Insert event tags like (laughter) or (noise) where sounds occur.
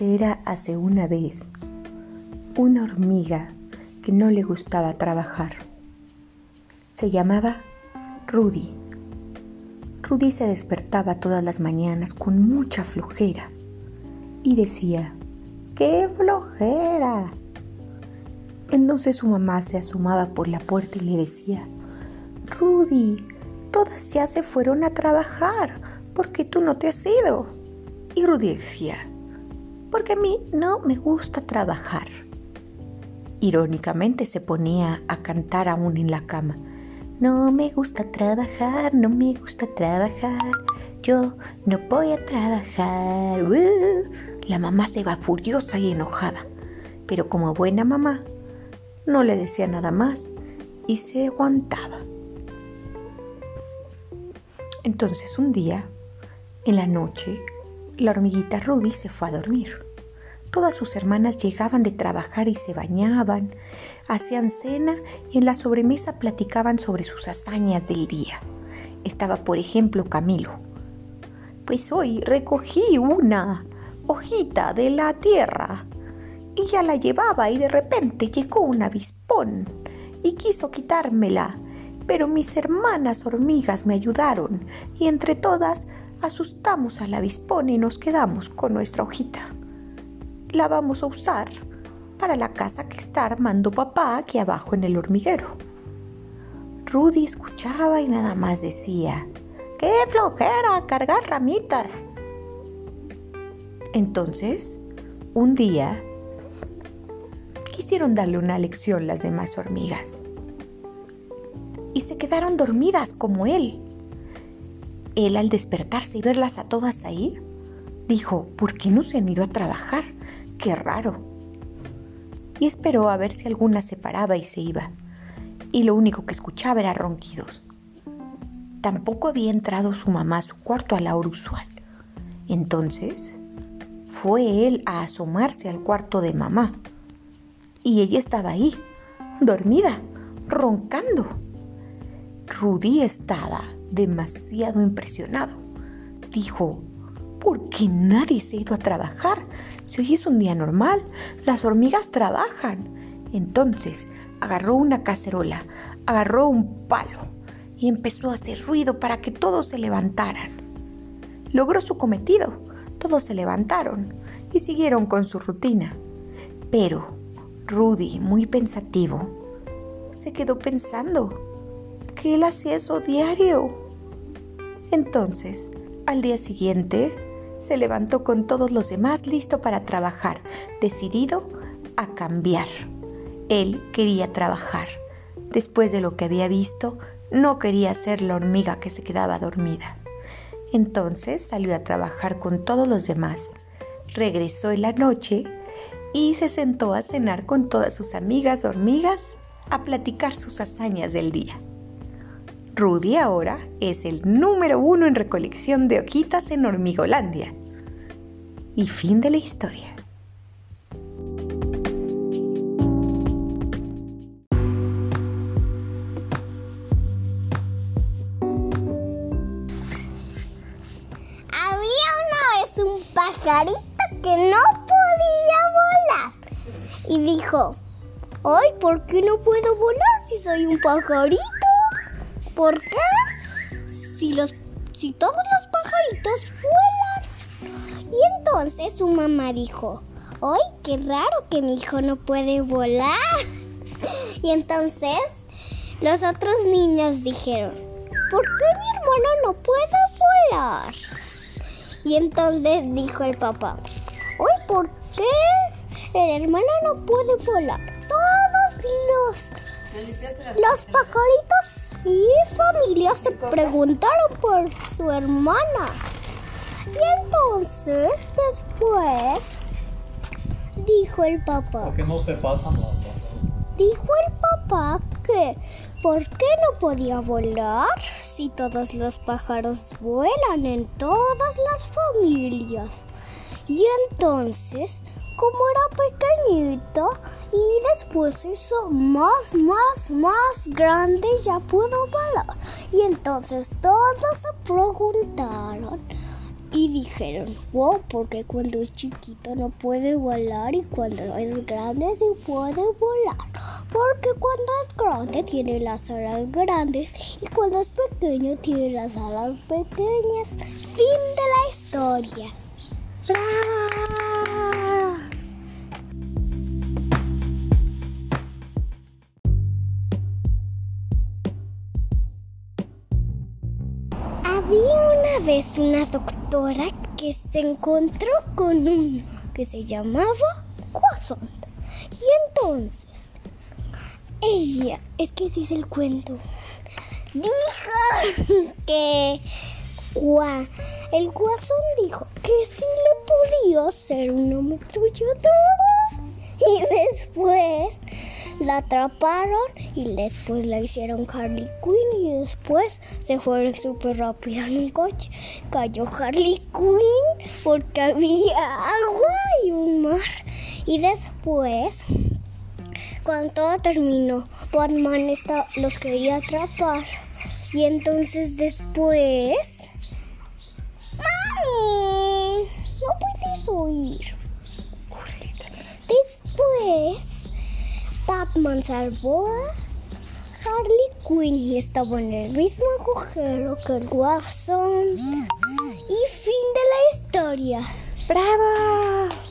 Era hace una vez una hormiga que no le gustaba trabajar. Se llamaba Rudy. Rudy se despertaba todas las mañanas con mucha flojera y decía, ¡qué flojera! Entonces su mamá se asomaba por la puerta y le decía, Rudy, todas ya se fueron a trabajar, porque tú no te has ido? Y Rudy decía, porque a mí no me gusta trabajar. Irónicamente se ponía a cantar aún en la cama. No me gusta trabajar, no me gusta trabajar, yo no voy a trabajar. La mamá se va furiosa y enojada, pero como buena mamá, no le decía nada más y se aguantaba. Entonces un día, en la noche, la hormiguita Rudy se fue a dormir. Todas sus hermanas llegaban de trabajar y se bañaban, hacían cena y en la sobremesa platicaban sobre sus hazañas del día. Estaba, por ejemplo, Camilo. Pues hoy recogí una hojita de la tierra y ya la llevaba y de repente llegó un avispón y quiso quitármela, pero mis hermanas hormigas me ayudaron y entre todas asustamos al avispón y nos quedamos con nuestra hojita la vamos a usar para la casa que está armando papá aquí abajo en el hormiguero. Rudy escuchaba y nada más decía, ¡qué flojera cargar ramitas! Entonces, un día, quisieron darle una lección las demás hormigas. Y se quedaron dormidas como él. Él al despertarse y verlas a todas ahí, dijo, ¿por qué no se han ido a trabajar? Qué raro. Y esperó a ver si alguna se paraba y se iba. Y lo único que escuchaba era ronquidos. Tampoco había entrado su mamá a su cuarto a la hora usual. Entonces fue él a asomarse al cuarto de mamá. Y ella estaba ahí, dormida, roncando. Rudy estaba demasiado impresionado. Dijo, ¿por qué nadie se ha ido a trabajar? Si hoy es un día normal, las hormigas trabajan. Entonces agarró una cacerola, agarró un palo y empezó a hacer ruido para que todos se levantaran. Logró su cometido. Todos se levantaron y siguieron con su rutina. Pero Rudy, muy pensativo, se quedó pensando que él hacía eso diario. Entonces, al día siguiente, se levantó con todos los demás listo para trabajar, decidido a cambiar. Él quería trabajar. Después de lo que había visto, no quería ser la hormiga que se quedaba dormida. Entonces salió a trabajar con todos los demás. Regresó en la noche y se sentó a cenar con todas sus amigas hormigas a platicar sus hazañas del día. Rudy ahora es el número uno en recolección de hojitas en Hormigolandia. Y fin de la historia. Había una vez un pajarito que no podía volar y dijo, ¡ay, ¿por qué no puedo volar si soy un pajarito? ¿Por qué? Si, los, si todos los pajaritos vuelan. Y entonces su mamá dijo, ¡ay, qué raro que mi hijo no puede volar! (laughs) Y entonces los otros niños dijeron, ¿por qué mi hermano no puede volar? Y entonces dijo el papá, ¡ay, ¿por qué el hermano no puede volar? Todos los, los pajaritos y familia se preguntaron por su hermana. Y entonces después dijo el papá. ¿Por qué no se pasan las Dijo el papá que ¿por qué no podía volar si todos los pájaros vuelan en todas las familias? Y entonces como era pequeñito y después hizo más, más, más grande, ya pudo volar. Y entonces todos se preguntaron, Y dijeron, wow, porque cuando es chiquito no puede volar y cuando es grande sí puede volar. Porque cuando es grande tiene las alas grandes y cuando es pequeño tiene las alas pequeñas. Fin de la historia. Había una vez una doctora que se encontró con uno que se llamaba Croissant. Y entonces, ella, es que ese es el cuento, dijo (laughs) que gua- el guasón dijo que sí le podía ser una ametralladora. Y después la atraparon y después la hicieron Harley Quinn y después se fueron súper rápido en un coche. Cayó Harley Quinn porque había agua y un mar. Y después, cuando todo terminó, Batman esta- los quería atrapar. Y entonces después... ¡Mami! No puedes oír. Después, Batman salvó a Harley Quinn y estaba en el mismo agujero que el. Y fin de la historia. ¡Bravo!